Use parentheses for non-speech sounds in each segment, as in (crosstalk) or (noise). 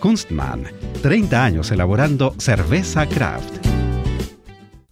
Kunstmann, 30 años elaborando cerveza craft.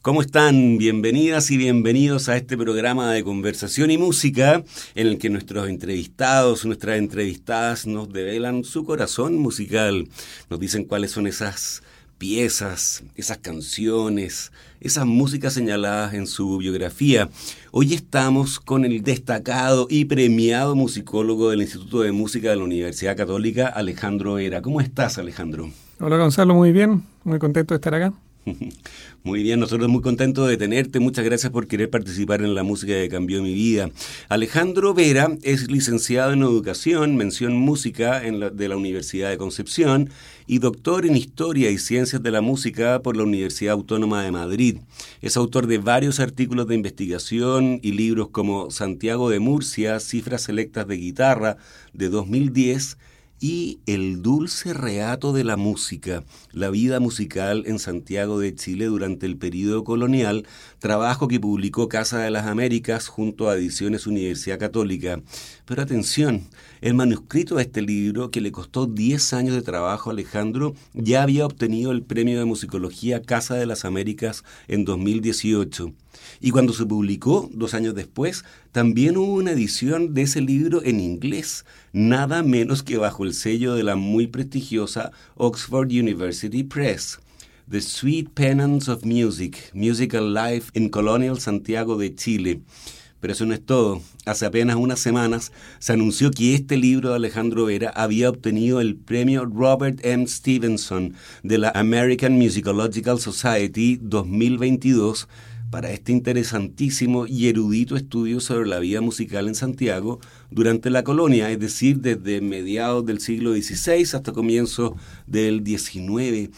¿Cómo están? Bienvenidas y bienvenidos a este programa de conversación y música en el que nuestros entrevistados, nuestras entrevistadas nos develan su corazón musical, nos dicen cuáles son esas piezas, esas canciones, esas músicas señaladas en su biografía. Hoy estamos con el destacado y premiado musicólogo del Instituto de Música de la Universidad Católica, Alejandro Era. ¿Cómo estás, Alejandro? Hola, Gonzalo, muy bien, muy contento de estar acá. (laughs) Muy bien, nosotros muy contentos de tenerte. Muchas gracias por querer participar en la música que cambió mi vida. Alejandro Vera es licenciado en Educación, mención Música en de la Universidad de Concepción y doctor en Historia y Ciencias de la Música por la Universidad Autónoma de Madrid. Es autor de varios artículos de investigación y libros como Santiago de Murcia, Cifras Selectas de Guitarra de 2010 y El dulce reato de la música, la vida musical en Santiago de Chile durante el período colonial, trabajo que publicó Casa de las Américas junto a Ediciones Universidad Católica. Pero atención, el manuscrito de este libro, que le costó 10 años de trabajo a Alejandro, ya había obtenido el premio de musicología Casa de las Américas en 2018. Y cuando se publicó, dos años después, también hubo una edición de ese libro en inglés, nada menos que bajo el sello de la muy prestigiosa Oxford University Press. The Sweet Penance of Music, Musical Life in Colonial Santiago de Chile. Pero eso no es todo. Hace apenas unas semanas se anunció que este libro de Alejandro Vera había obtenido el premio Robert M. Stevenson de la American Musicological Society 2022 para este interesantísimo y erudito estudio sobre la vida musical en Santiago durante la colonia, es decir, desde mediados del siglo XVI hasta comienzos del XIX.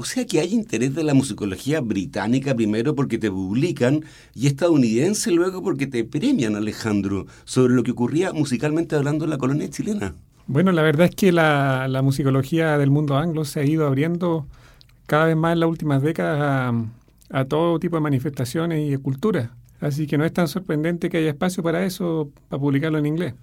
O sea que hay interés de la musicología británica primero porque te publican y estadounidense luego porque te premian, Alejandro, sobre lo que ocurría musicalmente hablando en la colonia chilena. Bueno, la verdad es que la, la musicología del mundo anglo se ha ido abriendo cada vez más en las últimas décadas a, a todo tipo de manifestaciones y de cultura. Así que no es tan sorprendente que haya espacio para eso, para publicarlo en inglés.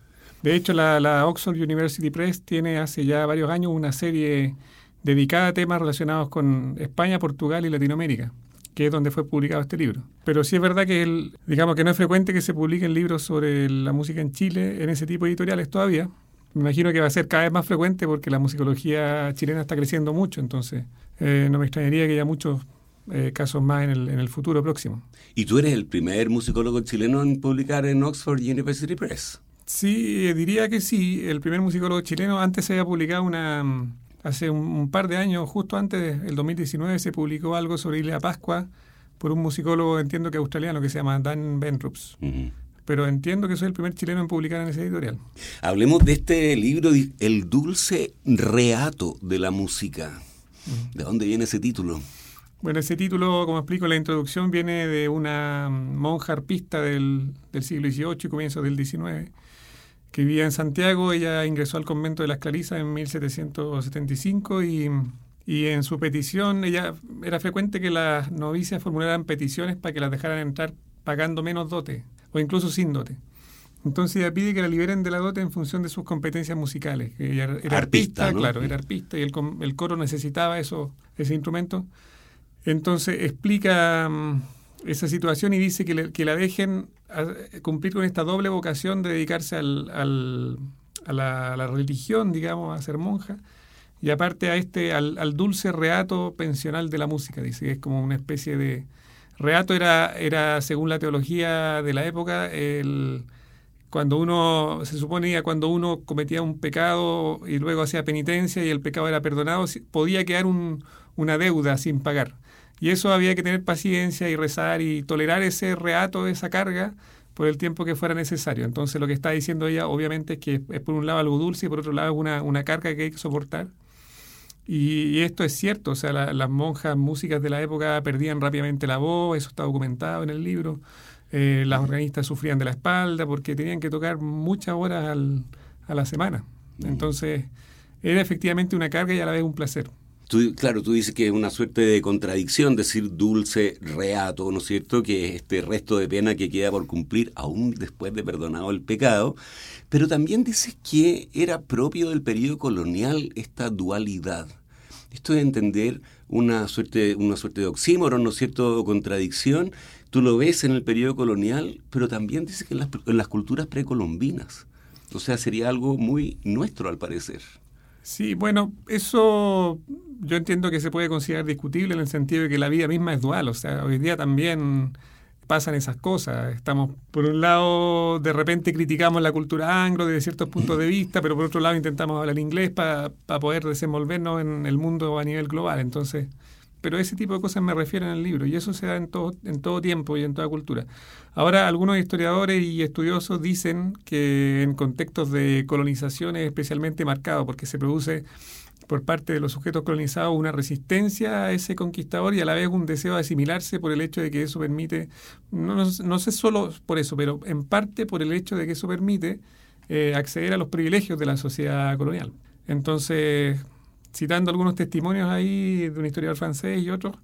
De hecho, la, la, Oxford University Press tiene hace ya varios años una serie dedicada a temas relacionados con España, Portugal y Latinoamérica, que es donde fue publicado este libro. Pero sí es verdad que el, digamos que no es frecuente que se publiquen libros sobre la música en Chile en ese tipo de editoriales todavía. Me imagino que va a ser cada vez más frecuente porque la musicología chilena está creciendo mucho, entonces eh, no me extrañaría que haya muchos eh, casos más en el, en el futuro próximo. ¿Y tú eres el primer musicólogo chileno en publicar en Oxford University Press? Sí, diría que sí. El primer musicólogo chileno, antes se había publicado una, hace un, par de años, justo antes del 2019, se publicó algo sobre Isla Pascua por un musicólogo, entiendo que australiano, que se llama Dan Benrups. Pero entiendo que soy el primer chileno en publicar en ese editorial. Hablemos de este libro, El dulce reato de la música. ¿De dónde viene ese título? Bueno, ese título, como explico en la introducción, viene de una monja arpista del, del siglo XVIII y comienzos del XIX, que vivía en Santiago. Ella ingresó al convento de las Clarisas en 1775 y, y en su petición, ella era frecuente que las novicias formularan peticiones para que las dejaran entrar pagando menos dote o incluso sin dote. Entonces ella pide que la liberen de la dote en función de sus competencias musicales. Ella era arpista, arpista claro, era arpista y el, el coro necesitaba eso, ese instrumento. Entonces explica mm, esa situación y dice que, que la dejen cumplir con esta doble vocación de dedicarse al, al, a, la, religión, digamos, a ser monja, y aparte a este, al, dulce reato pensional de la música, dice es como una especie de Reato era, era, según la teología de la época, el, cuando uno, se suponía, cuando uno cometía un pecado y luego hacía penitencia y el pecado era perdonado, podía quedar un, una deuda sin pagar. Y eso había que tener paciencia y rezar y tolerar ese reato, esa carga, por el tiempo que fuera necesario. Entonces lo que está diciendo ella obviamente es que es por un lado algo dulce y por otro lado una, una carga que hay que soportar. Y, esto es cierto, o sea, las monjas músicas de la época perdían rápidamente la voz, eso está documentado en el libro. Eh, las organistas sufrían de la espalda porque tenían que tocar muchas horas al, a la semana. Entonces, era efectivamente una carga y a la vez un placer. Tú, claro, tú dices que es una suerte de contradicción decir dulce reato, ¿no es cierto? Que es este resto de pena que queda por cumplir aún después de perdonado el pecado. Pero también dices que era propio del periodo colonial esta dualidad. Esto de entender una suerte, una suerte de oxímoron, ¿no es cierto?, contradicción. Tú lo ves en el periodo colonial, pero también dices que en las, en las culturas precolombinas. O sea, sería algo muy nuestro al parecer. Sí, bueno, eso yo entiendo que se puede considerar discutible en el sentido de que la vida misma es dual. O sea, hoy día también pasan esas cosas. Estamos, por un lado, de repente criticamos la cultura anglo desde ciertos puntos de vista, pero por otro lado intentamos hablar inglés para poder desenvolvernos en el mundo a nivel global. Entonces, pero ese tipo de cosas me refiero en el libro y eso se da en todo, en todo tiempo y en toda cultura. Ahora, algunos historiadores y estudiosos dicen que en contextos de colonización es especialmente marcado porque se produce por parte de los sujetos colonizados una resistencia a ese conquistador y a la vez un deseo de asimilarse por el hecho de que eso permite, no, no, sé solo por eso, pero en parte por el hecho de que eso permite eh, acceder a los privilegios de la sociedad colonial. Entonces, citando algunos testimonios ahí de un historiador francés y otros,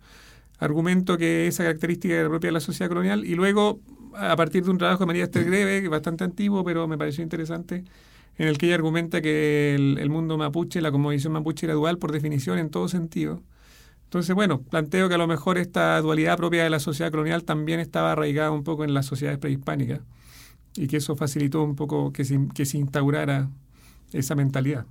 argumento que esa característica era propia de la sociedad colonial y luego, a partir de un trabajo de María Esther Greve, que es bastante antiguo, pero me pareció interesante, en el que ella argumenta que el, mundo mapuche, la cosmovisión mapuche era dual por definición en todo sentido. Entonces, bueno, planteo que a lo mejor esta dualidad propia de la sociedad colonial también estaba arraigada un poco en las sociedades prehispánicas y que eso facilitó un poco que que se instaurara esa mentalidad.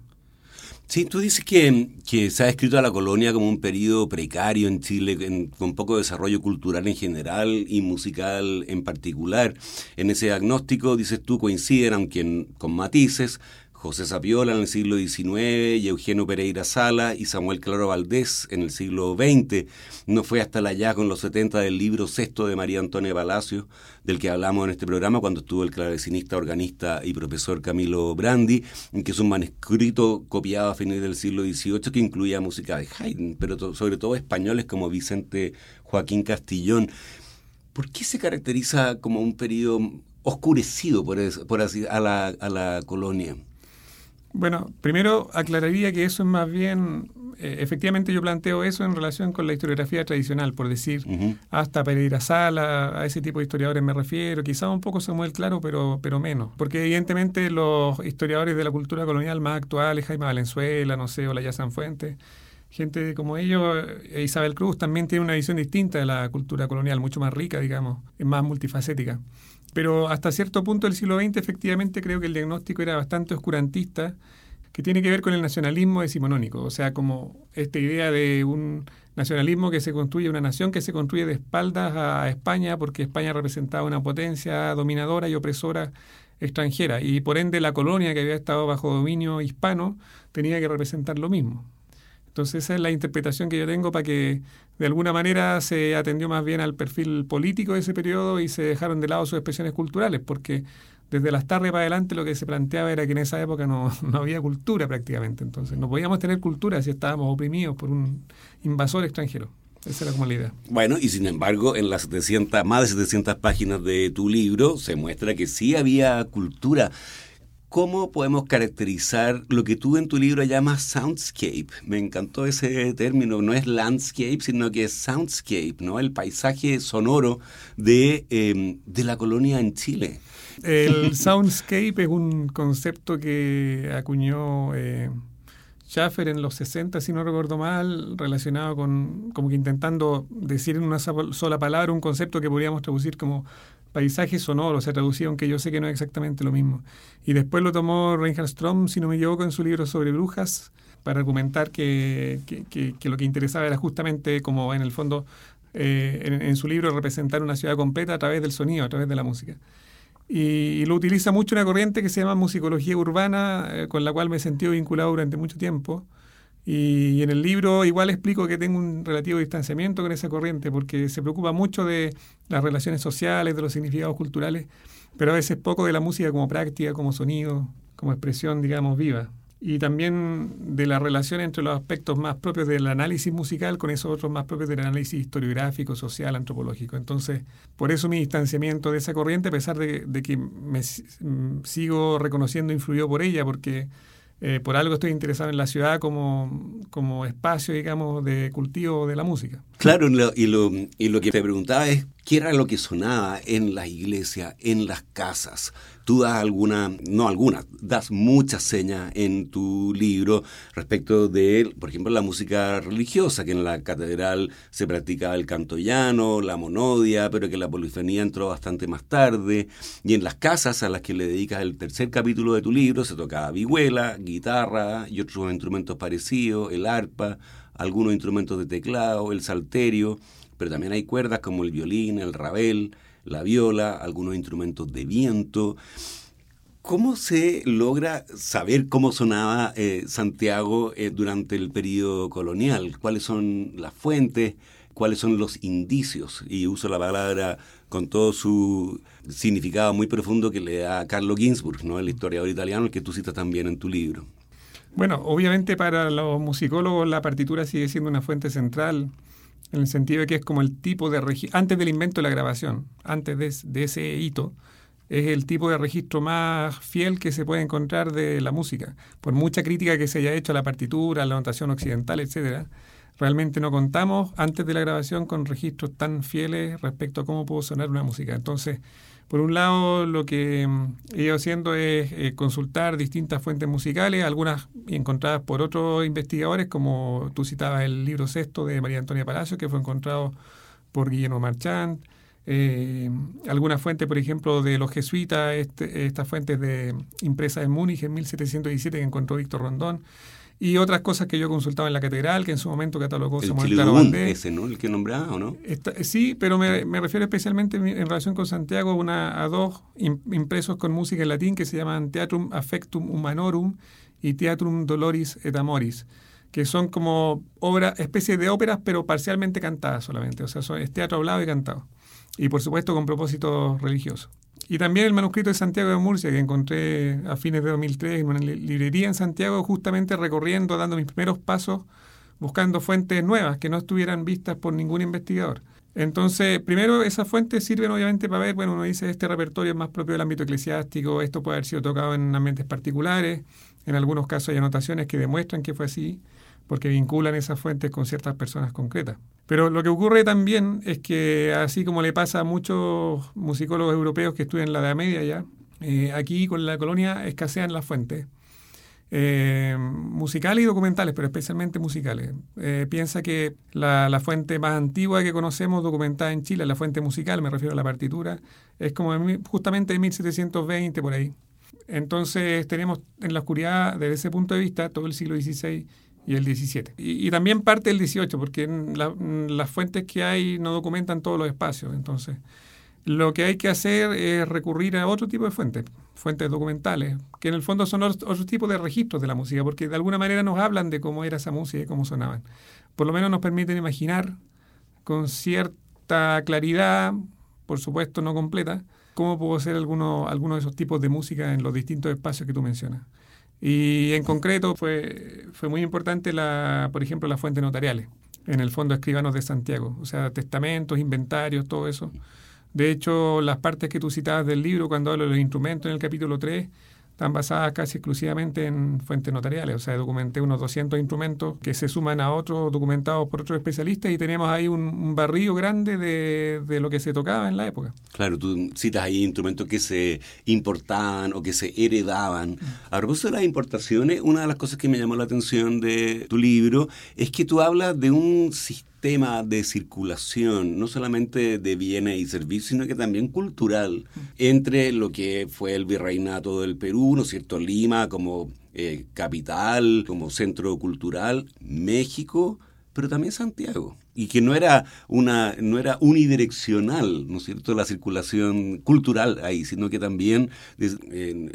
Sí, tú dices que, que, se ha escrito a la colonia como un periodo precario en Chile, con poco desarrollo cultural en general y musical en particular. En ese diagnóstico, dices tú, coinciden, aunque con matices, José Sapiola en el siglo XIX y Eugenio Pereira Sala y Samuel Claro Valdés en el siglo XX. No fue hasta la ya con los 70 del libro sexto de María Antonia Palacio, del que hablamos en este programa cuando estuvo el clavecinista, organista y profesor Camilo Brandi, que es un manuscrito copiado a finales del siglo XVIII que incluía música de Haydn, pero sobre todo españoles como Vicente Joaquín Castillón. ¿Por qué se caracteriza como un periodo oscurecido por, a la colonia? Bueno, primero aclararía que eso es más bien, eh, efectivamente yo planteo eso en relación con la historiografía tradicional, por decir, hasta Pereira Sala, a ese tipo de historiadores me refiero, quizá un poco Samuel Claro, pero, pero menos, porque evidentemente los historiadores de la cultura colonial más actuales, Jaime Valenzuela, no sé, o la San Fuente, gente como ellos, eh, Isabel Cruz, también tiene una visión distinta de la cultura colonial, mucho más rica, digamos, es más multifacética. Pero hasta cierto punto del siglo XX efectivamente creo que el diagnóstico era bastante oscurantista, que tiene que ver con el nacionalismo decimonónico, o sea, como esta idea de un nacionalismo que se construye, una nación que se construye de espaldas a España, porque España representaba una potencia dominadora y opresora extranjera, y por ende la colonia que había estado bajo dominio hispano tenía que representar lo mismo. Entonces esa es la interpretación que yo tengo para que de alguna manera se atendió más bien al perfil político de ese periodo y se dejaron de lado sus expresiones culturales, porque desde las tardes para adelante lo que se planteaba era que en esa época no, (laughs) había cultura prácticamente. Entonces no podíamos tener cultura si estábamos oprimidos por un invasor extranjero. Esa era como la idea. Bueno, y sin embargo, en las 700, más de 700 páginas de tu libro se muestra que sí había cultura. ¿Cómo podemos caracterizar lo que tú en tu libro llamas soundscape? Me encantó ese término, no es landscape, sino que es soundscape, ¿no? El paisaje sonoro de, em, de la colonia en Chile. El (laughs) soundscape es un concepto que acuñó eh, Schaffer en los 60, si no recuerdo mal, relacionado con, como que intentando decir en una sola palabra un concepto que podríamos traducir como paisaje sonoro, se traducía, aunque yo sé que no es exactamente lo mismo. Y después lo tomó Reinhard Strom, si no me equivoco, en su libro sobre brujas, para argumentar que, que, lo que interesaba era justamente como en el fondo eh, en, su libro representar una ciudad completa a través del sonido, a través de la música. Y, lo utiliza mucho una corriente que se llama musicología urbana, eh, con la cual me he sentido vinculado durante mucho tiempo. Y, en el libro igual explico que tengo un relativo distanciamiento con esa corriente, porque se preocupa mucho de las relaciones sociales, de los significados culturales, pero a veces poco de la música como práctica, como sonido, como expresión, digamos, viva y también de la relación entre los aspectos más propios del análisis musical con esos otros más propios del análisis historiográfico, social, antropológico. Entonces, por eso mi distanciamiento de esa corriente, a pesar de, que me mm, sigo reconociendo influido por ella, porque eh, por algo estoy interesado en la ciudad como, como espacio, digamos, de cultivo de la música. Claro, y lo, y lo que te preguntaba es, ¿qué era lo que sonaba en la iglesia, en las casas? Tú das alguna, no algunas, das muchas señas en tu libro respecto de, por ejemplo, la música religiosa, que en la catedral se practicaba el canto llano, la monodia, pero que la polifonía entró bastante más tarde. Y en las casas a las que le dedicas el tercer capítulo de tu libro se tocaba vihuela, guitarra y otros instrumentos parecidos, el arpa, algunos instrumentos de teclado, el salterio, pero también hay cuerdas como el violín, el rabel, la viola, algunos instrumentos de viento. ¿Cómo se logra saber cómo sonaba eh, Santiago eh, durante el periodo colonial? ¿Cuáles son las fuentes? ¿Cuáles son los indicios? Y uso la palabra con todo su significado muy profundo que le da Carlo Ginzburg, ¿no? el historiador italiano, el que tú citas también en tu libro. Bueno, obviamente para los musicólogos la partitura sigue siendo una fuente central en el sentido de que es como el tipo de registro, antes del invento de la grabación, antes de, ese hito, es el tipo de registro más fiel que se puede encontrar de la música. Por mucha crítica que se haya hecho a la partitura, a la notación occidental, etcétera, realmente no contamos antes de la grabación con registros tan fieles respecto a cómo pudo sonar una música. Entonces, por un lado, lo que mm, he ido haciendo es eh, consultar distintas fuentes musicales, algunas encontradas por otros investigadores, como tú citabas el libro sexto de María Antonia Palacio, que fue encontrado por Guillermo Marchand. Eh, algunas fuentes, por ejemplo, de los jesuitas, este, estas fuentes de impresas en Múnich en 1717 que encontró Víctor Rondón y otras cosas que yo consultaba en la catedral, que en su momento catalogó el Samuel ese, ¿no? El que nombraba, ¿o no? sí, pero me, refiero especialmente en, relación con Santiago una, a dos impresos con música en latín que se llaman Teatrum Affectum Humanorum y Teatrum Doloris et Amoris, que son como obra, especie de óperas, pero parcialmente cantadas solamente. O sea, es teatro hablado y cantado. Y por supuesto con propósito religioso. Y también el manuscrito de Santiago de Murcia, que encontré a fines de 2003 en una librería en Santiago, justamente recorriendo, dando mis primeros pasos, buscando fuentes nuevas que no estuvieran vistas por ningún investigador. Entonces, primero, esas fuentes sirven obviamente para ver, bueno, uno dice, este repertorio es más propio del ámbito eclesiástico, esto puede haber sido tocado en ambientes particulares, en algunos casos hay anotaciones que demuestran que fue así porque vinculan esas fuentes con ciertas personas concretas. Pero lo que ocurre también es que, así como le pasa a muchos musicólogos europeos que estudian la Edad Media ya, eh, aquí con la colonia escasean las fuentes. Eh, musicales y documentales, pero especialmente musicales. Eh, piensa que la, la, fuente más antigua que conocemos documentada en Chile, la fuente musical, me refiero a la partitura, es como justamente de 1720 por ahí. Entonces tenemos en la oscuridad, desde ese punto de vista, todo el siglo XVI y el 17. Y, también parte del 18, porque las fuentes que hay no documentan todos los espacios. Entonces, lo que hay que hacer es recurrir a otro tipo de fuentes, fuentes documentales, que en el fondo son otros tipos de registros de la música, porque de alguna manera nos hablan de cómo era esa música y cómo sonaban. Por lo menos nos permiten imaginar con cierta claridad, por supuesto no completa, cómo pudo ser alguno, alguno de esos tipos de música en los distintos espacios que tú mencionas. Y en concreto fue, fue muy importante, la, por ejemplo, las fuentes notariales, en el Fondo Escribanos de Santiago, o sea, testamentos, inventarios, todo eso. De hecho, las partes que tú citabas del libro, cuando hablo de los instrumentos en el capítulo 3, están basadas casi exclusivamente en fuentes notariales. O sea, documenté unos 200 instrumentos que se suman a otros documentados por otros especialistas y teníamos ahí un, barrio grande de, de, lo que se tocaba en la época. Claro, tú citas ahí instrumentos que se importaban o que se heredaban. A propósito de las importaciones, una de las cosas que me llamó la atención de tu libro es que tú hablas de un sistema tema de circulación, no solamente de bienes y servicios, sino que también cultural, entre lo que fue el virreinato del Perú, ¿no es cierto? Lima como eh, capital, como centro cultural, México, pero también Santiago, y que no era una no era unidireccional, ¿no es cierto?, la circulación cultural ahí, sino que también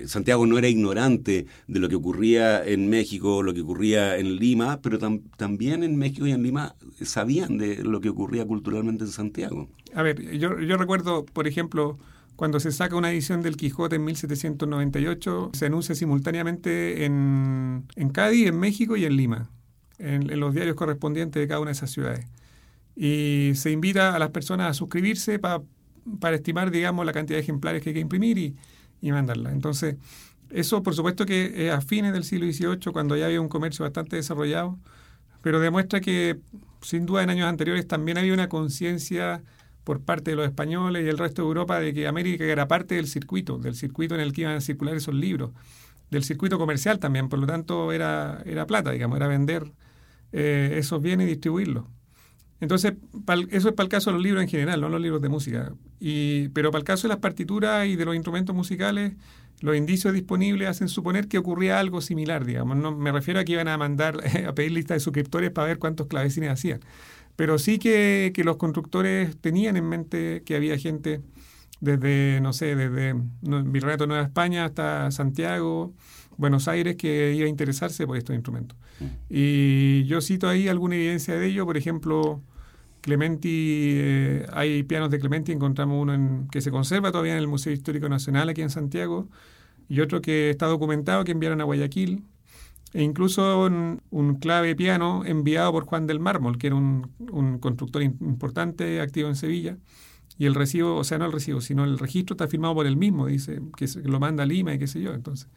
Santiago no era ignorante de lo que ocurría en México, lo que ocurría en Lima, pero también en México y en Lima sabían de lo que ocurría culturalmente en Santiago. A ver, yo, yo recuerdo, por ejemplo, cuando se saca una edición del Quijote en 1798, se anuncia simultáneamente en, en Cádiz, en México y en Lima, en, los diarios correspondientes de cada una de esas ciudades. Y se invita a las personas a suscribirse para estimar, digamos, la cantidad de ejemplares que hay que imprimir y, y mandarla. Entonces, eso por supuesto que a fines del siglo XVIII, cuando ya había un comercio bastante desarrollado, pero demuestra que sin duda en años anteriores también había una conciencia por parte de los españoles y el resto de Europa de que América era parte del circuito, del circuito en el que iban a circular esos libros, del circuito comercial también, por lo tanto era, era plata, digamos, era vender eh, esos bienes y distribuirlos. Entonces, eso es para el caso de los libros en general, no los libros de música. Y, pero para el caso de las partituras y de los instrumentos musicales, los indicios disponibles hacen suponer que ocurría algo similar, digamos. No, me refiero a que iban a mandar (laughs) a pedir lista de suscriptores para ver cuántos clavecines hacían. Pero sí que, los constructores tenían en mente que había gente desde, no sé, desde Virreinato Nueva España hasta Santiago, Buenos Aires, que iba a interesarse por estos instrumentos. Mm. Y yo cito ahí alguna evidencia de ello, por ejemplo, Clementi, eh, hay pianos de Clementi, encontramos uno en, que se conserva todavía en el Museo Histórico Nacional aquí en Santiago, y otro que está documentado que enviaron a Guayaquil, e incluso un, clave piano enviado por Juan del Mármol, que era un, constructor importante, activo en Sevilla. Y el recibo, o sea, no el recibo, sino el registro está firmado por él mismo, dice, que, lo manda a Lima y qué sé yo. Entonces,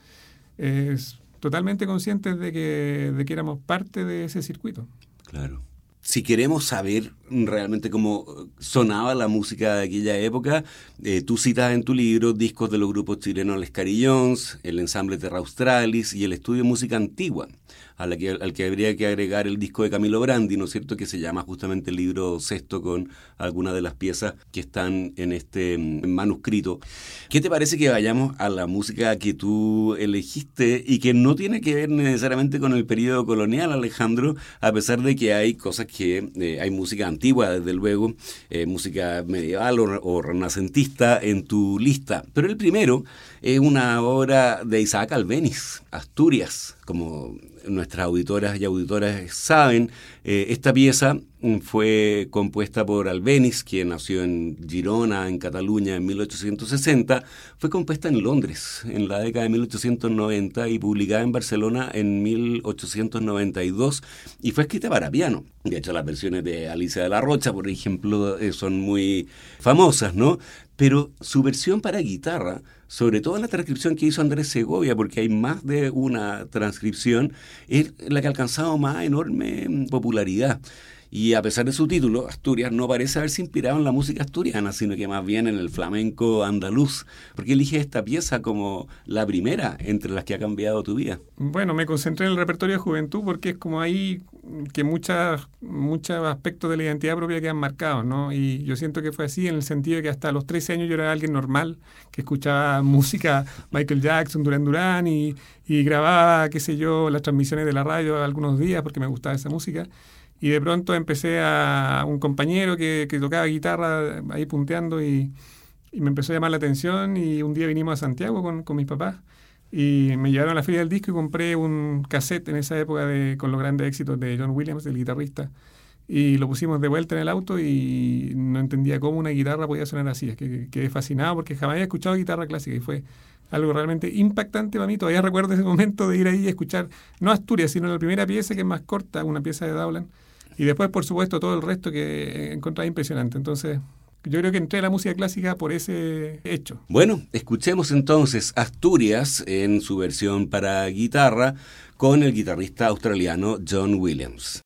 es totalmente conscientes de que, de que éramos parte de ese circuito. Claro si queremos saber realmente cómo sonaba la música de aquella época, eh, tú citas en tu libro discos de los grupos chilenos Les Carillons, el ensamble Terra Australis y el estudio Música Antigua que, al que habría que agregar el disco de Camilo Brandi, ¿no es cierto?, que se llama justamente el libro sexto con algunas de las piezas que están en este mm, manuscrito. ¿Qué te parece que vayamos a la música que tú elegiste y que no tiene que ver necesariamente con el periodo colonial, Alejandro, a pesar de que hay cosas que, eh, hay música antigua, desde luego, eh, música medieval o, renacentista en tu lista, pero el primero es una obra de Isaac Albeniz, Asturias, como nuestras auditoras y auditoras saben, eh, esta pieza mm, fue compuesta por Albeniz, quien nació en Girona, en Cataluña, en 1860. Fue compuesta en Londres en la década de 1890 y publicada en Barcelona en 1892 y fue escrita para piano. De hecho, las versiones de Alicia de la Rocha, por ejemplo, eh, son muy famosas, ¿no? Pero su versión para guitarra sobre todo en la transcripción que hizo Andrés Segovia, porque hay más de una transcripción, es la que ha alcanzado más enorme popularidad. Y a pesar de su título, Asturias no parece haberse inspirado en la música asturiana, sino que más bien en el flamenco andaluz. ¿Por qué esta pieza como la primera entre las que ha cambiado tu vida? Bueno, me concentré en el repertorio de juventud porque es como ahí que muchas, muchos aspectos de la identidad propia quedan marcados, ¿no? Y yo siento que fue así en el sentido de que hasta los 13 años yo era alguien normal, que escuchaba (laughs) música Michael Jackson, Duran Duran y, y grababa, qué sé yo, las transmisiones de la radio algunos días porque me gustaba esa música. Y de pronto empecé a un compañero que, tocaba guitarra ahí punteando y, y, me empezó a llamar la atención y un día vinimos a Santiago con, con mis papás y me llevaron a la feria del disco y compré un cassette en esa época de, con los grandes éxitos de John Williams, el guitarrista. Y lo pusimos de vuelta en el auto y no entendía cómo una guitarra podía sonar así. Es que quedé fascinado porque jamás había escuchado guitarra clásica y fue algo realmente impactante para mí. Todavía recuerdo ese (laughs) momento de ir ahí y escuchar, no Asturias, sino la primera pieza que es más corta, una pieza de Dowland y después, por supuesto, todo el resto que encontraba impresionante. Entonces, yo creo que entré a la música clásica por ese hecho. Bueno, escuchemos entonces Asturias en su versión para guitarra con el guitarrista australiano John Williams.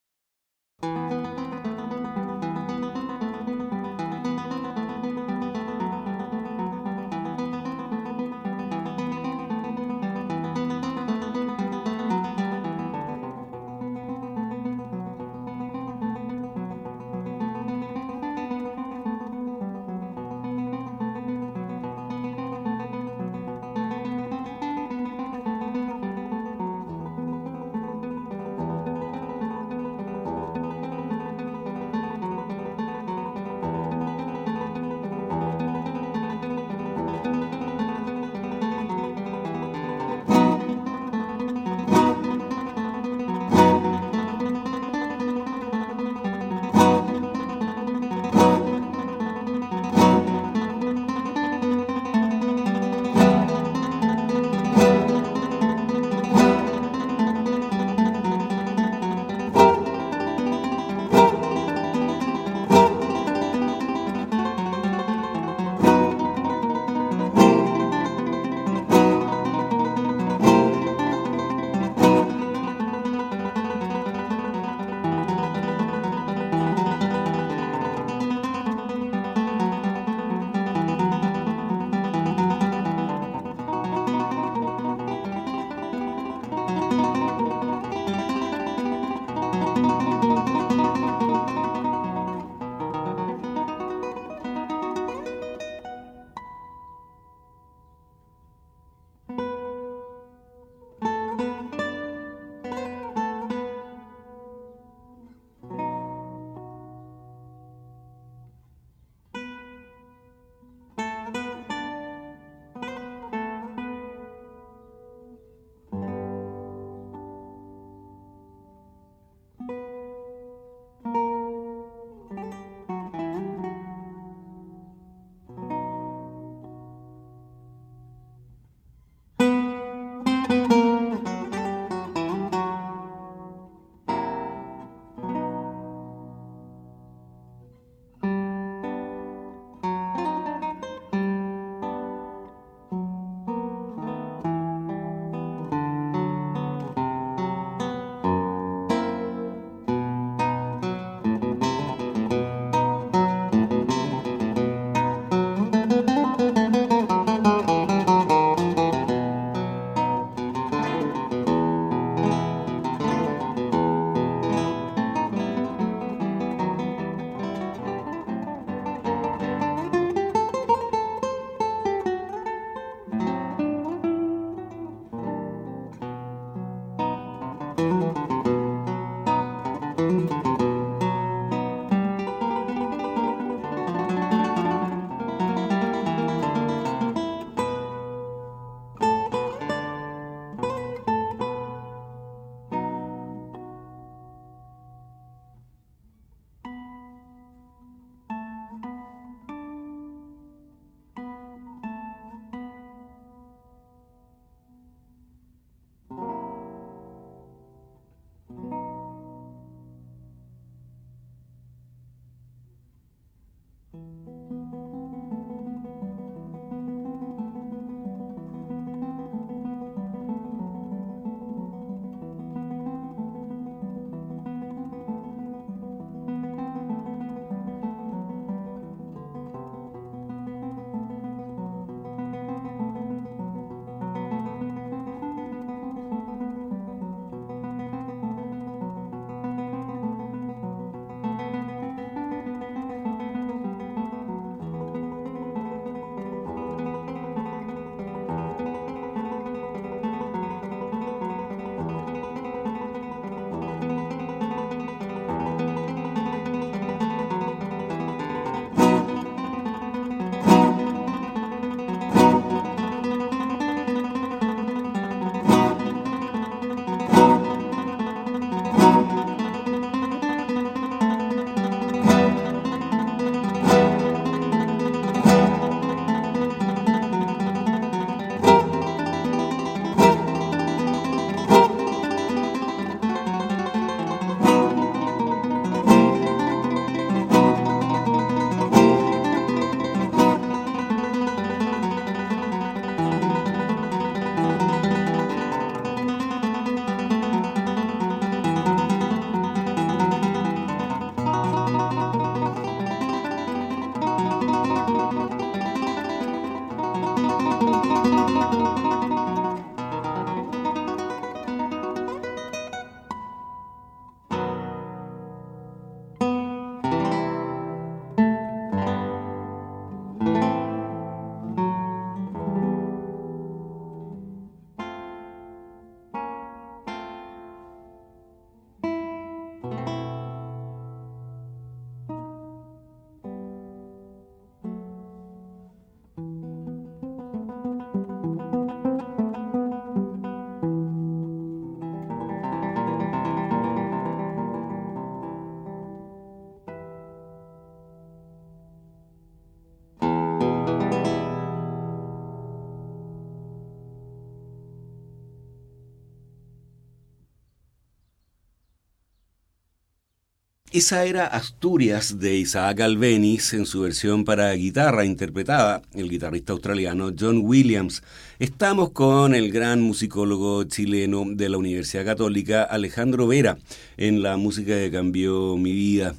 Esa era Asturias de Isaac Albeniz en su versión para guitarra, interpretada el guitarrista australiano John Williams. Estamos con el gran musicólogo chileno de la Universidad Católica, Alejandro Vera, en la música que cambió mi vida.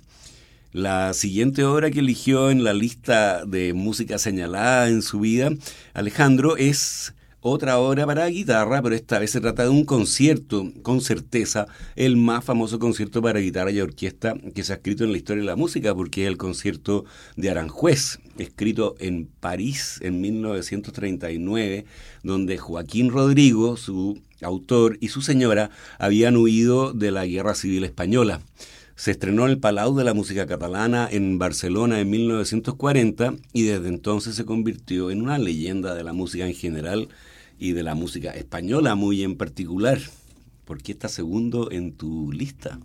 La siguiente obra que eligió en la lista de música señalada en su vida, Alejandro, es otra obra para guitarra, pero esta vez se trata de un concierto, con certeza, el más famoso concierto para guitarra y orquesta que se ha escrito en la historia de la música, porque es el concierto de Aranjuez, escrito en París en 1939, donde Joaquín Rodrigo, su autor, y su señora habían huido de la Guerra Civil Española. Se estrenó en el Palau de la Música Catalana en Barcelona en 1940 y desde entonces se convirtió en una leyenda de la música en general y de la música española muy en particular. ¿Por qué está segundo en tu lista?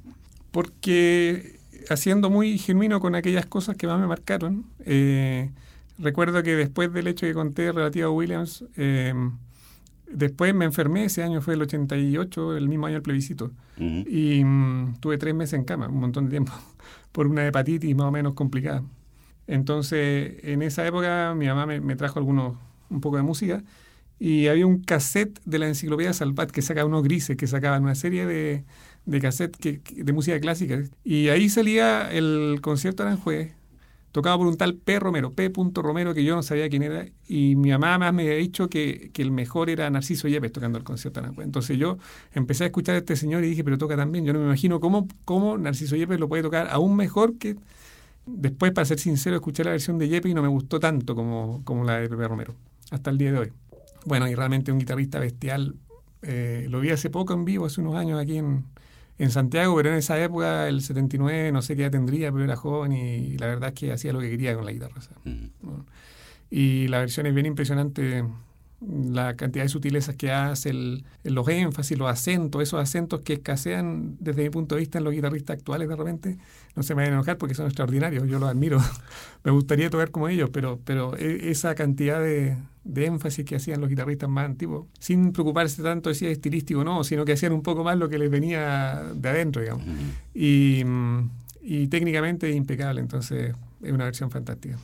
Porque haciendo muy genuino con aquellas cosas que más me marcaron, eh, recuerdo que después del hecho que conté relativo a Williams, eh, después me enfermé, ese año fue el 88, el mismo año del plebiscito, y mm, tuve tres meses en cama, un montón de tiempo, (laughs) por una hepatitis más o menos complicada. Entonces, en esa época mi mamá me, me trajo algunos, un poco de música, y había un cassette de la enciclopedia Salvat que sacaba unos grises, que sacaban una serie de, de de música clásica. Y ahí salía el concierto Aranjuez, tocado por un tal P. Romero, P. Romero, que yo no sabía quién era, y mi mamá me había dicho que, que el mejor era Narciso Yepes tocando el concierto Aranjuez. Entonces yo empecé a escuchar a este señor y dije, pero toca también. Yo no me imagino cómo, cómo Narciso Yepes lo puede tocar aún mejor que... Después, para ser sincero, escuché la versión de Yepes y no me gustó tanto como, como la de Pepe Romero, hasta el día de hoy. Bueno, y realmente un guitarrista bestial. Eh, lo vi hace poco en vivo, hace unos años aquí en, en Santiago, pero en esa época, el 79, no sé qué edad tendría, pero era joven y la verdad es que hacía lo que quería con la guitarra. Mm. Y la versión es bien impresionante la cantidad de sutilezas que hace, el, los énfasis, los acentos, esos acentos que escasean desde mi punto de vista en los guitarristas actuales de repente, no se me vayan a enojar porque son extraordinarios, yo los admiro, (laughs) me gustaría tocar como ellos, pero, pero e, esa cantidad de, énfasis que hacían los guitarristas más antiguos, sin preocuparse tanto de si es estilístico o no, sino que hacían un poco más lo que les venía de adentro, digamos. y, y técnicamente impecable, entonces es una versión fantástica.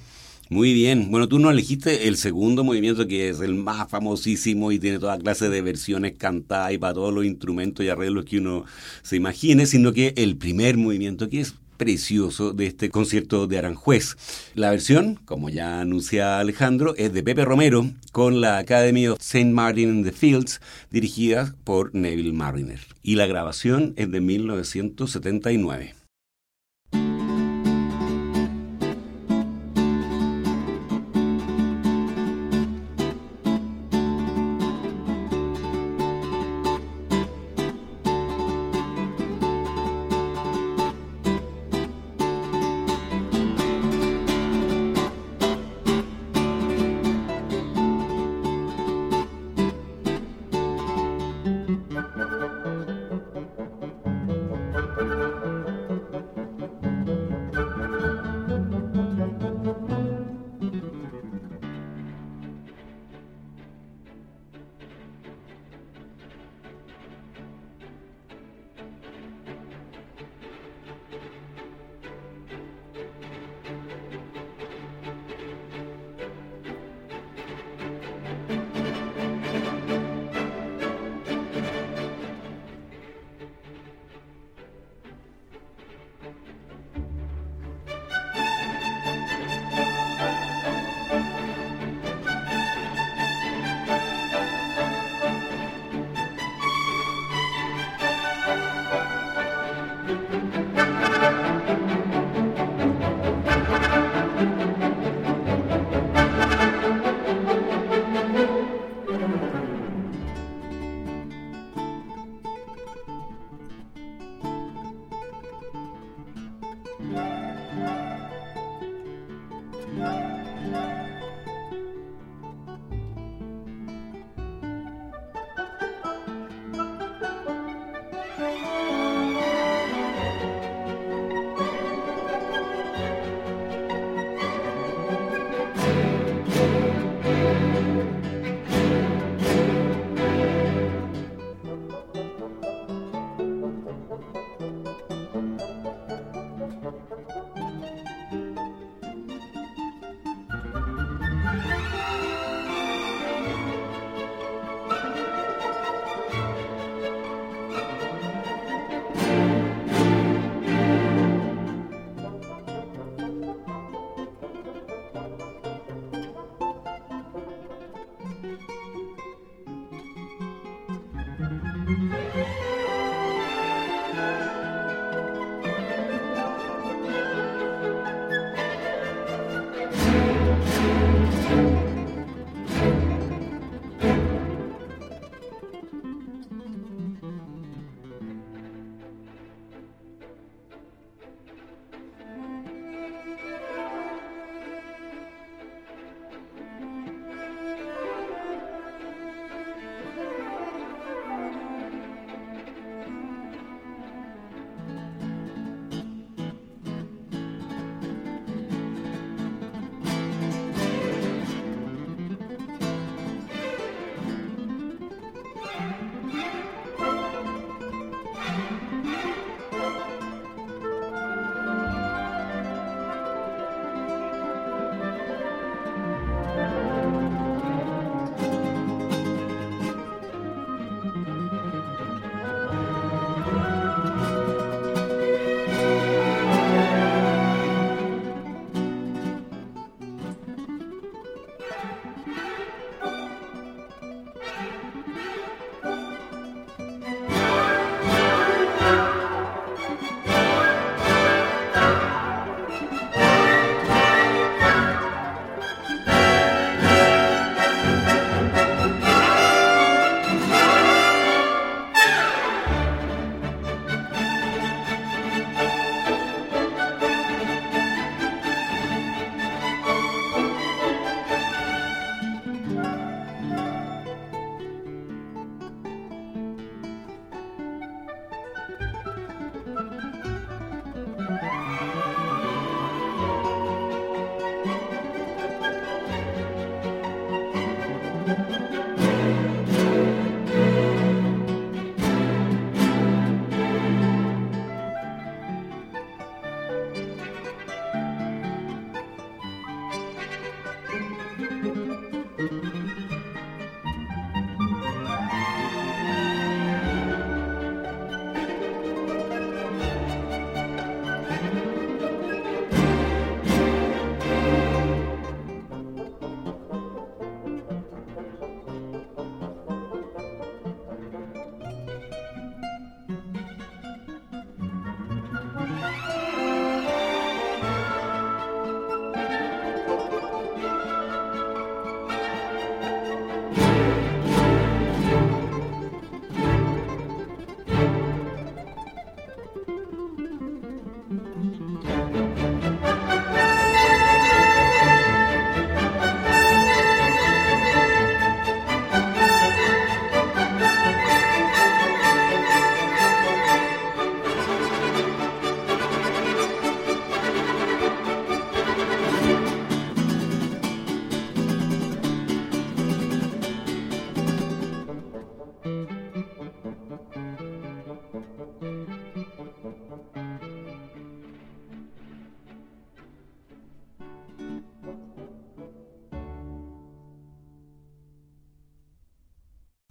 Muy bien. Bueno, tú no elegiste el segundo movimiento que es el más famosísimo y tiene toda clase de versiones cantadas y para todos los instrumentos y arreglos que uno se imagine, sino que el primer movimiento que es precioso de este concierto de Aranjuez. La versión, como ya anuncia Alejandro, es de Pepe Romero con la Academy of St. Martin in the Fields, dirigida por Neville Mariner. Y la grabación es de 1979.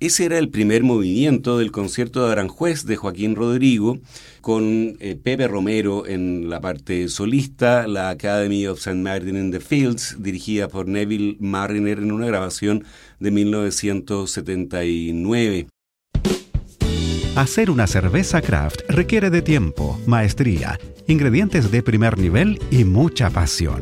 Ese era el primer movimiento del concierto de Aranjuez de Joaquín Rodrigo, con eh, Pepe Romero en la parte solista, la Academy of St. Martin in the Fields, dirigida por Neville Mariner en una grabación de 1979. Hacer una cerveza craft requiere de tiempo, maestría, ingredientes de primer nivel y mucha pasión.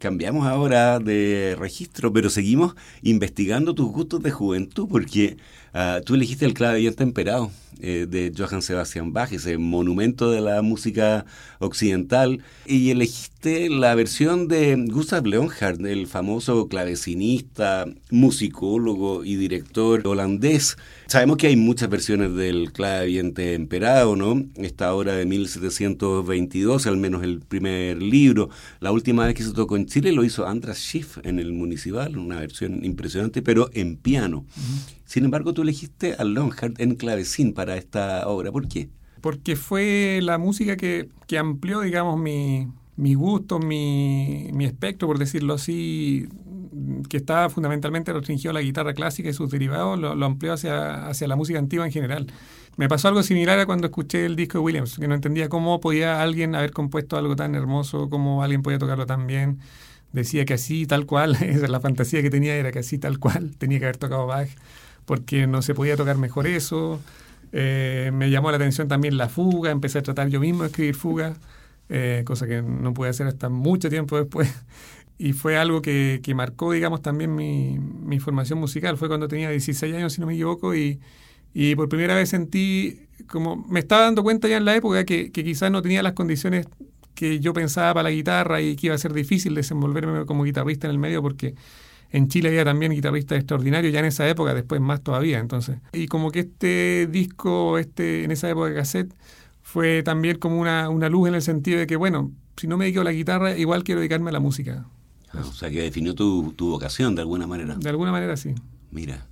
Cambiamos ahora de registro, pero seguimos investigando tus gustos de juventud, porque uh, tú elegiste el clave temperado eh, de Johann Sebastian Bach, ese monumento de la música occidental, y elegiste la versión de Gustav Leonhardt, el famoso clavecinista, musicólogo y director holandés. Sabemos que hay muchas versiones del clave temperado, ¿no? Esta obra de 1722, al menos el primer libro. La última vez que se tocó en Chile lo hizo Andras Schiff en el Municipal, una versión impresionante, pero en piano. Sin embargo, tú elegiste a Longhart en clavecín para esta obra. ¿Por qué? porque fue la música que, que amplió, digamos, mi, mi gusto, mi, mi espectro, por decirlo así, que estaba fundamentalmente restringido a la guitarra clásica y sus derivados, lo, amplió hacia, hacia la música antigua en general. Me pasó algo similar a cuando escuché el disco de Williams, que no entendía cómo podía alguien haber compuesto algo tan hermoso, cómo alguien podía tocarlo tan bien. Decía que así, tal cual, (laughs) esa la fantasía que tenía era que así, tal cual, tenía que haber tocado Bach, porque no se podía tocar mejor eso. Eh, me llamó la atención también la fuga, empecé a tratar yo mismo de escribir fuga, eh, cosa que no pude hacer hasta mucho tiempo después. (laughs) Y fue algo que, que marcó, digamos, también mi, mi formación musical. Fue cuando tenía 16 años, si no me equivoco, y, y por primera vez sentí, como me estaba dando cuenta ya en la época que, que quizás no tenía las condiciones que yo pensaba para la guitarra y que iba a ser difícil desenvolverme como guitarrista en el medio porque en Chile había también guitarristas extraordinarios ya en esa época, después más todavía, entonces. Y como que este disco, este en esa época de cassette, fue también como una, una luz en el sentido de que, bueno, si no me dedico a la guitarra, igual quiero dedicarme a la música. Ah, o sea, que definió tu, tu vocación de alguna manera. De alguna manera, sí. Mira.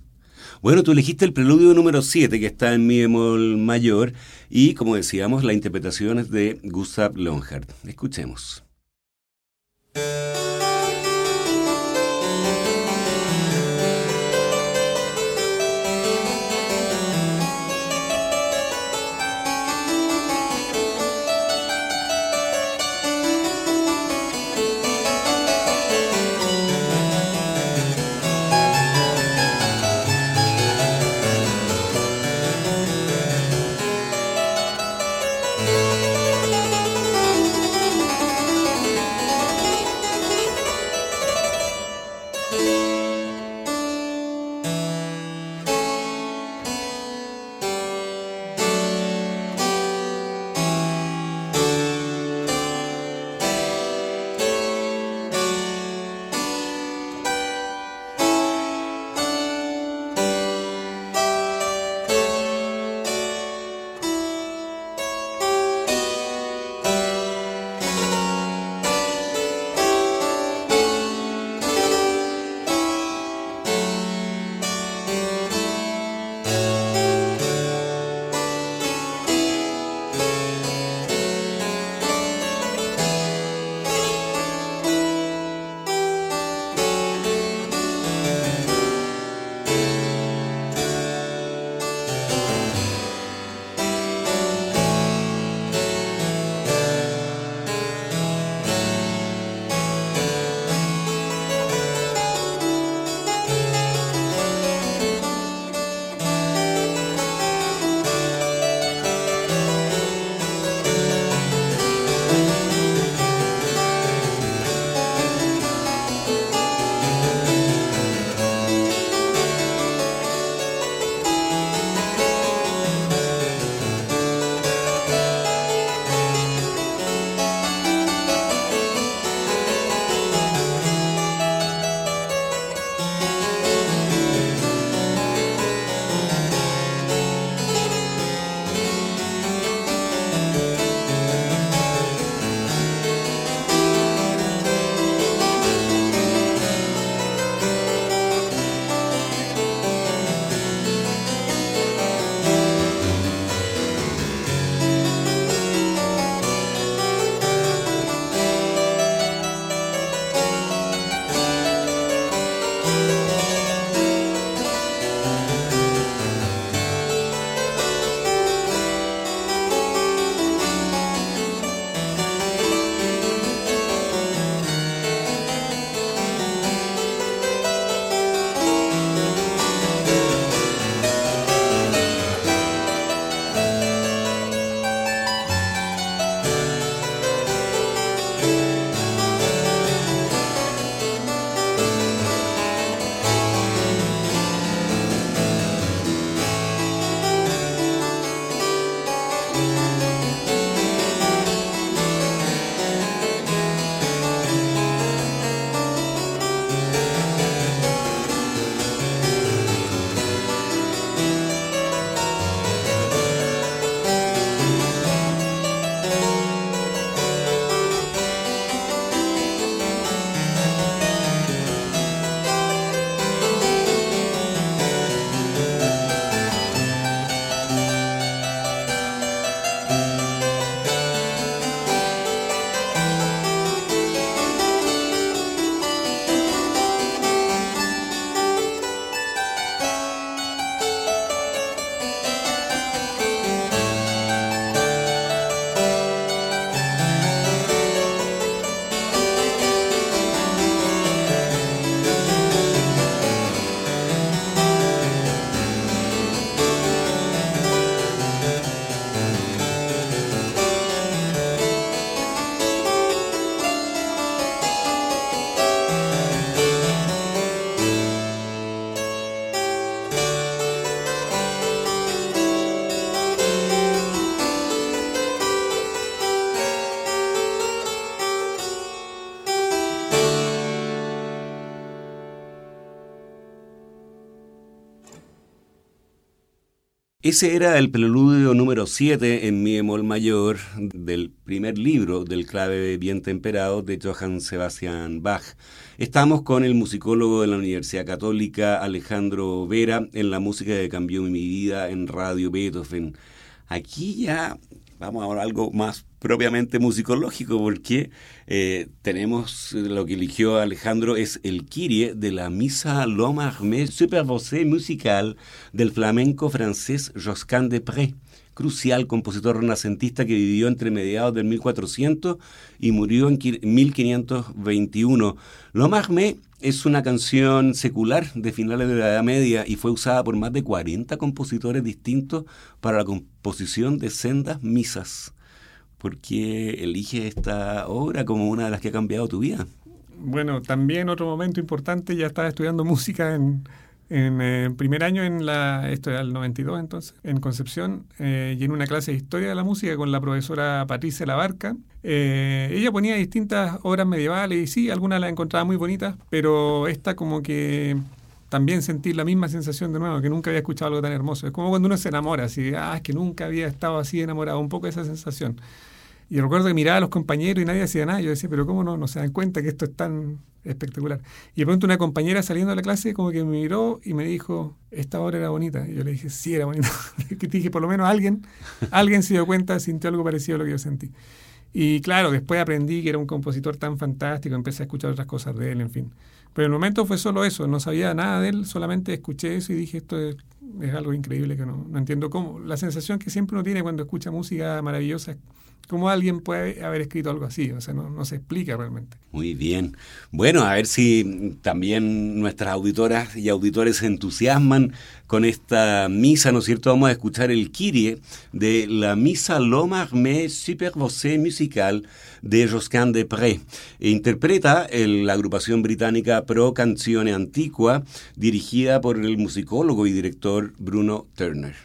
Bueno, tú elegiste el preludio número 7, que está en mi bemol mayor, y como decíamos, la interpretación es de Gustav Lonhardt. Escuchemos. Ese era el preludio número 7 en mi bemol mayor del primer libro del clave bien temperado de Johann Sebastian Bach. Estamos con el musicólogo de la Universidad Católica Alejandro Vera en la música que cambió mi vida en Radio Beethoven. Aquí ya vamos a hablar algo más propiamente musicológico, porque eh, tenemos lo que eligió Alejandro es el Kyrie de la Misa L'Homme Armé Supervosé musical del flamenco francés Josquin de Pré, crucial compositor renacentista que vivió entre mediados del 1400 y murió en 1521. L'Homme Armé es una canción secular de finales de la Edad Media y fue usada por más de 40 compositores distintos para la composición de sendas misas. ¿Por qué eliges esta obra como una de las que ha cambiado tu vida? Bueno, también otro momento importante, ya estaba estudiando música en, en eh, primer año en la, esto era el 92 entonces, en Concepción, eh, y en una clase de historia de la música con la profesora Patricia Labarca. Eh, ella ponía distintas obras medievales y sí, algunas las encontraba muy bonitas, pero esta como que también sentí la misma sensación de nuevo, que nunca había escuchado algo tan hermoso. Es como cuando uno se enamora, así, ah, es que nunca había estado así enamorado, un poco esa sensación. Y recuerdo que miraba a los compañeros y nadie hacía nada. Yo decía, pero ¿cómo no, no se dan cuenta que esto es tan espectacular? Y de pronto una compañera saliendo de la clase como que me miró y me dijo, esta obra era bonita. Y yo le dije, sí, era bonita. (laughs) y dije, por lo menos alguien, alguien se dio cuenta, sintió algo parecido a lo que yo sentí. Y claro, después aprendí que era un compositor tan fantástico, empecé a escuchar otras cosas de él, en fin. Pero en el momento fue solo eso, no sabía nada de él, solamente escuché eso y dije, esto es, algo increíble que no, no entiendo cómo. La sensación que siempre uno tiene cuando escucha música maravillosa ¿Cómo alguien puede haber escrito algo así? O sea, no, se explica realmente. Muy bien. Bueno, a ver si también nuestras auditoras y auditores se entusiasman con esta misa, ¿no es cierto? Vamos a escuchar el Kyrie de la misa L'Homme Armé Supervosé musical de Josquin de Pré. E interpreta la agrupación británica Pro Canzone Antigua, dirigida por el musicólogo y director Bruno Turner.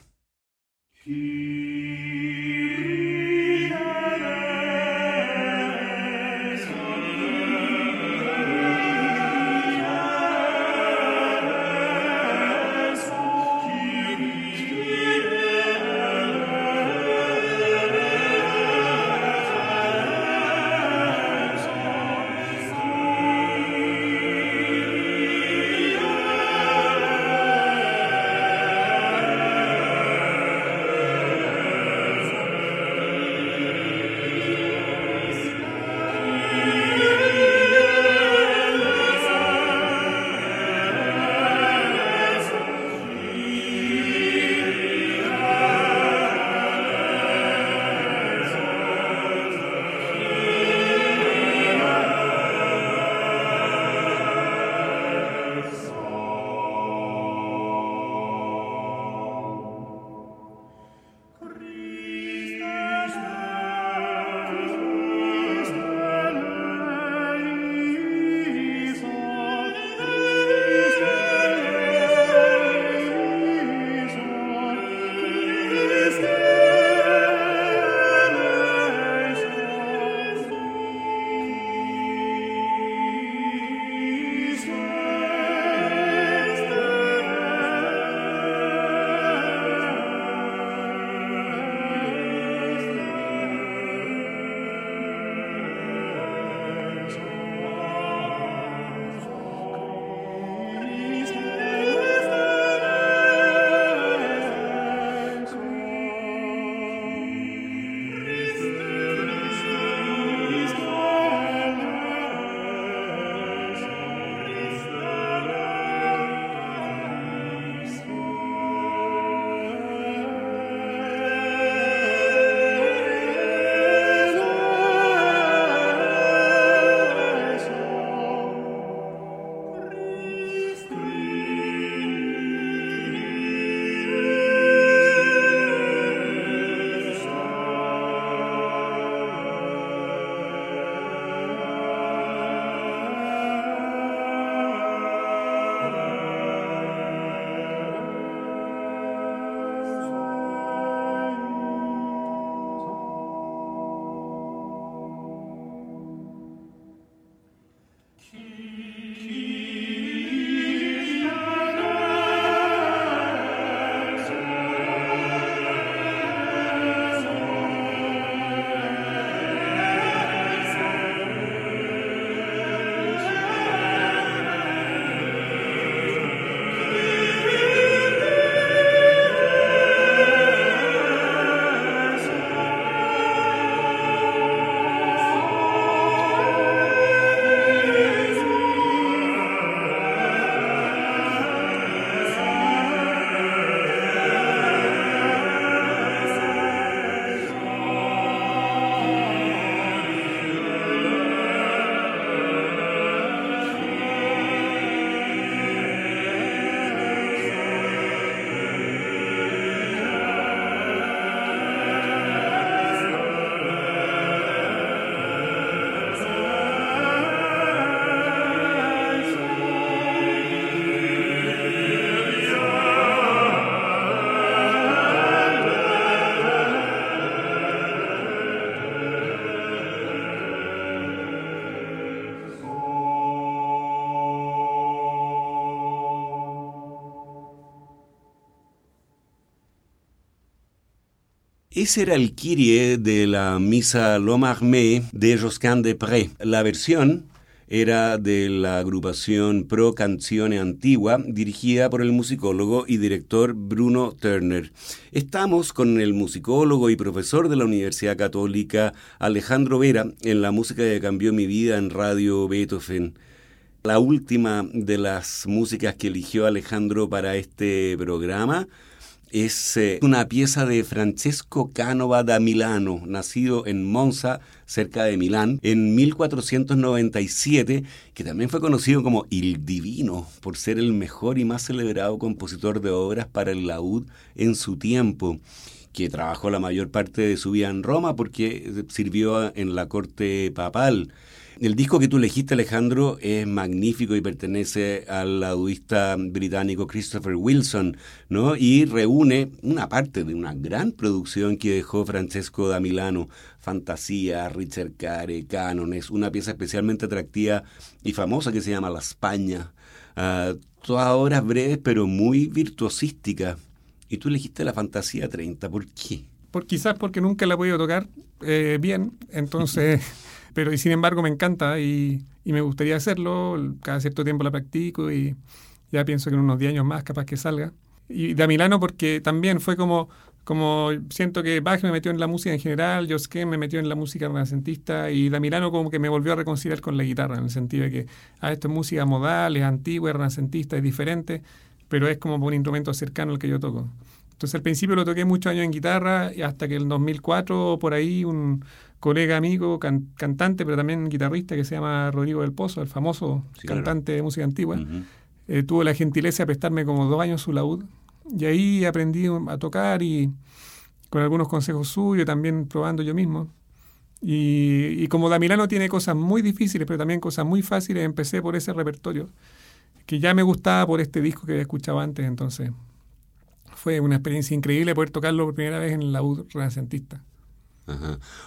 Ese era el Kyrie de la misa L'Homme Armé de Josquin de Pré. La versión era de la agrupación Pro Canzone Antigua, dirigida por el musicólogo y director Bruno Turner. Estamos con el musicólogo y profesor de la Universidad Católica Alejandro Vera en la música que cambió mi vida en Radio Beethoven. La última de las músicas que eligió Alejandro para este programa es eh, una pieza de Francesco Canova da Milano, nacido en Monza, cerca de Milán, en 1497, que también fue conocido como Il Divino por ser el mejor y más celebrado compositor de obras para el laúd en su tiempo que trabajó la mayor parte de su vida en Roma porque sirvió en la corte papal. El disco que tú elegiste, Alejandro, es magnífico y pertenece al laudista británico Christopher Wilson, ¿no? Y reúne una parte de una gran producción que dejó Francesco da Milano, Fantasía, Richard Care, Cánones, una pieza especialmente atractiva y famosa que se llama La España. Uh, todas obras breves pero muy virtuosísticas. Y tú elegiste la Fantasía 30, ¿por qué? Por, quizás porque nunca la he podido tocar eh, bien, entonces... (laughs) Pero y sin embargo me encanta y, me gustaría hacerlo. Cada cierto tiempo la practico y ya pienso que en unos 10 años más capaz que salga. Y de Milano porque también fue como, como siento que Bach me metió en la música en general, Josquin me metió en la música renacentista y da Milano como que me volvió a reconciliar con la guitarra, en el sentido de que ah, esto es música modal, es antigua, es renacentista, es diferente, pero es como un instrumento cercano al que yo toco. Entonces al principio lo toqué muchos años en guitarra y hasta que en 2004 por ahí un, colega amigo, cantante, pero también guitarrista, que se llama Rodrigo del Pozo, el famoso cantante de música antigua, eh, tuvo la gentileza de prestarme como dos años su laúd. Y ahí aprendí a tocar y con algunos consejos suyos, también probando yo mismo. Y, y como Damilano tiene cosas muy difíciles, pero también cosas muy fáciles, empecé por ese repertorio, que ya me gustaba por este disco que había escuchado antes, entonces fue una experiencia increíble poder tocarlo por primera vez en el laúd renacentista.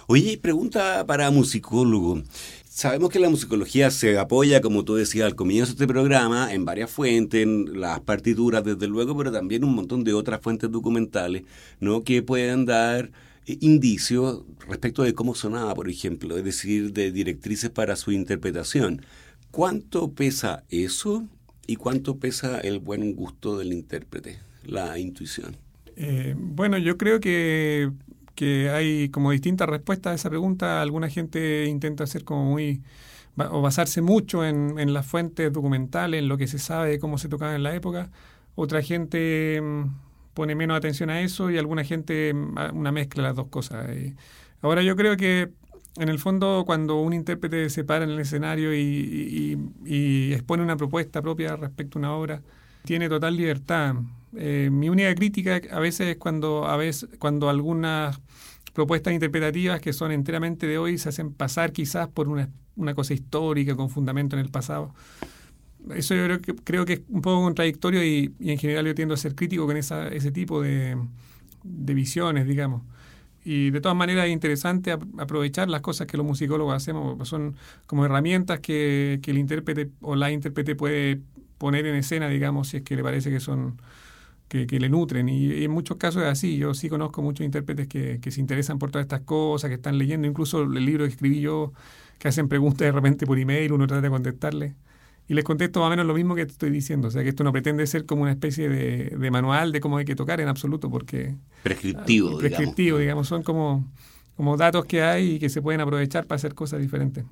Oye, pregunta para musicólogo. Sabemos que la musicología se apoya, como tú decías al comienzo de este programa, en varias fuentes, en las partituras, desde luego, pero también un montón de otras fuentes documentales, ¿no? Que pueden dar eh, indicios respecto de cómo sonaba, por ejemplo, es decir, de directrices para su interpretación. ¿Cuánto pesa eso y cuánto pesa el buen gusto del intérprete, la intuición? Eh, bueno, yo creo que que hay como distintas respuestas a esa pregunta. Alguna gente intenta hacer como muy o basarse mucho en, en las fuentes documentales, en lo que se sabe de cómo se tocaba en la época. Otra gente mm, pone menos atención a eso y alguna gente mm, una mezcla de las dos cosas. ahora yo creo que en el fondo cuando un intérprete se para en el escenario y expone una propuesta propia respecto a una obra, tiene total libertad. Eh, mi única crítica a veces es cuando, a veces, cuando algunas propuestas interpretativas que son enteramente de hoy se hacen pasar quizás por una, una cosa histórica con fundamento en el pasado. Eso yo creo que, creo que es un poco contradictorio y, en general yo tiendo a ser crítico con esa, ese tipo de, de visiones, digamos. Y de todas maneras es interesante aprovechar las cosas que los musicólogos hacemos, son como herramientas que, que el intérprete o la intérprete puede poner en escena, digamos, si es que le parece que son que, le nutren. Y, en muchos casos es así. Yo sí conozco muchos intérpretes que, que, se interesan por todas estas cosas, que están leyendo. Incluso el libro que escribí yo, que hacen preguntas de repente por email, uno trata de contestarle. Y les contesto más o menos lo mismo que te estoy diciendo. O sea, que esto no pretende ser como una especie de, de manual de cómo hay que tocar en absoluto, porque... Prescriptivo, Prescriptivo, digamos. Son como, como datos que hay y que se pueden aprovechar para hacer cosas diferentes.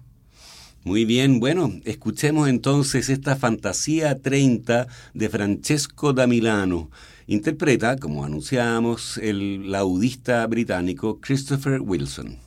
Muy bien, bueno, escuchemos entonces esta Fantasía 30 de Francesco da Milano. Interpreta, como anunciamos, el laudista británico Christopher Wilson.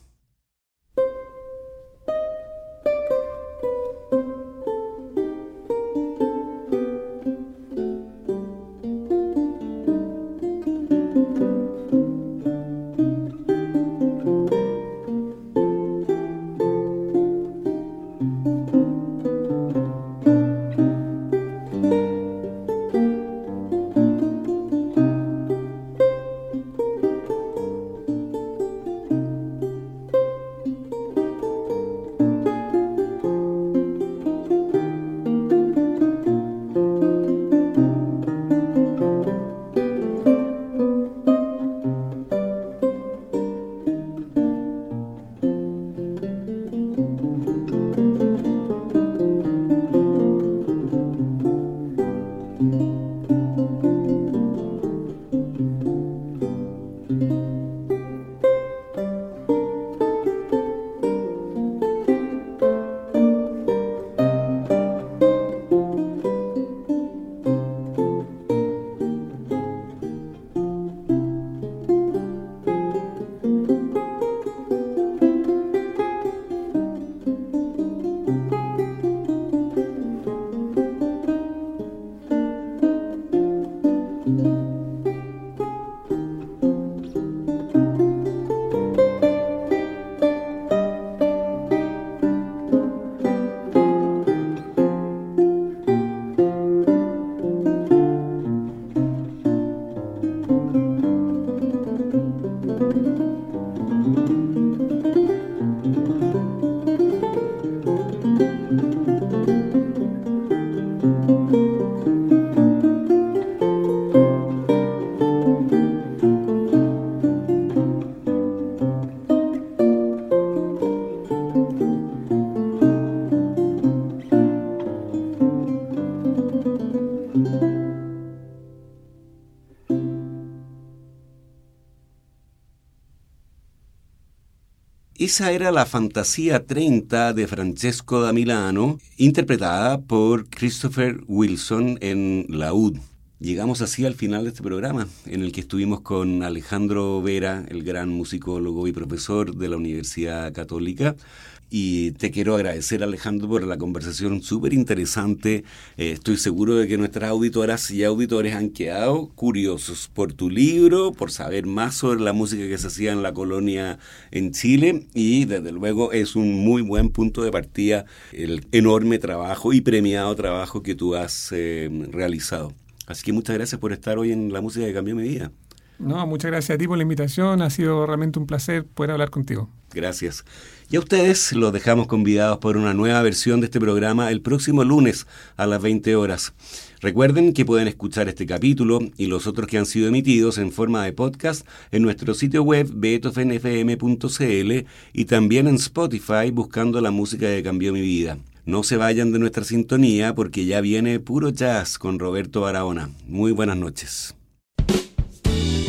Esa era la Fantasía 30 de Francesco da Milano, interpretada por Christopher Wilson en Laúd. Llegamos así al final de este programa, en el que estuvimos con Alejandro Vera, el gran musicólogo y profesor de la Universidad Católica, y te quiero agradecer, Alejandro, por la conversación súper interesante. Eh, estoy seguro de que nuestras auditoras y auditores han quedado curiosos por tu libro, por saber más sobre la música que se hacía en la colonia en Chile y desde luego es un muy buen punto de partida el enorme trabajo y premiado trabajo que tú has eh, realizado. Así que muchas gracias por estar hoy en La Música que Cambió Mi Vida. No, muchas gracias a ti por la invitación. Ha sido realmente un placer poder hablar contigo. Gracias. Y a ustedes los dejamos convidados por una nueva versión de este programa el próximo lunes a las 20 horas. Recuerden que pueden escuchar este capítulo y los otros que han sido emitidos en forma de podcast en nuestro sitio web beethovenfm.cl y también en Spotify buscando la música que cambió mi vida. No se vayan de nuestra sintonía porque ya viene puro jazz con Roberto Barahona. Muy buenas noches.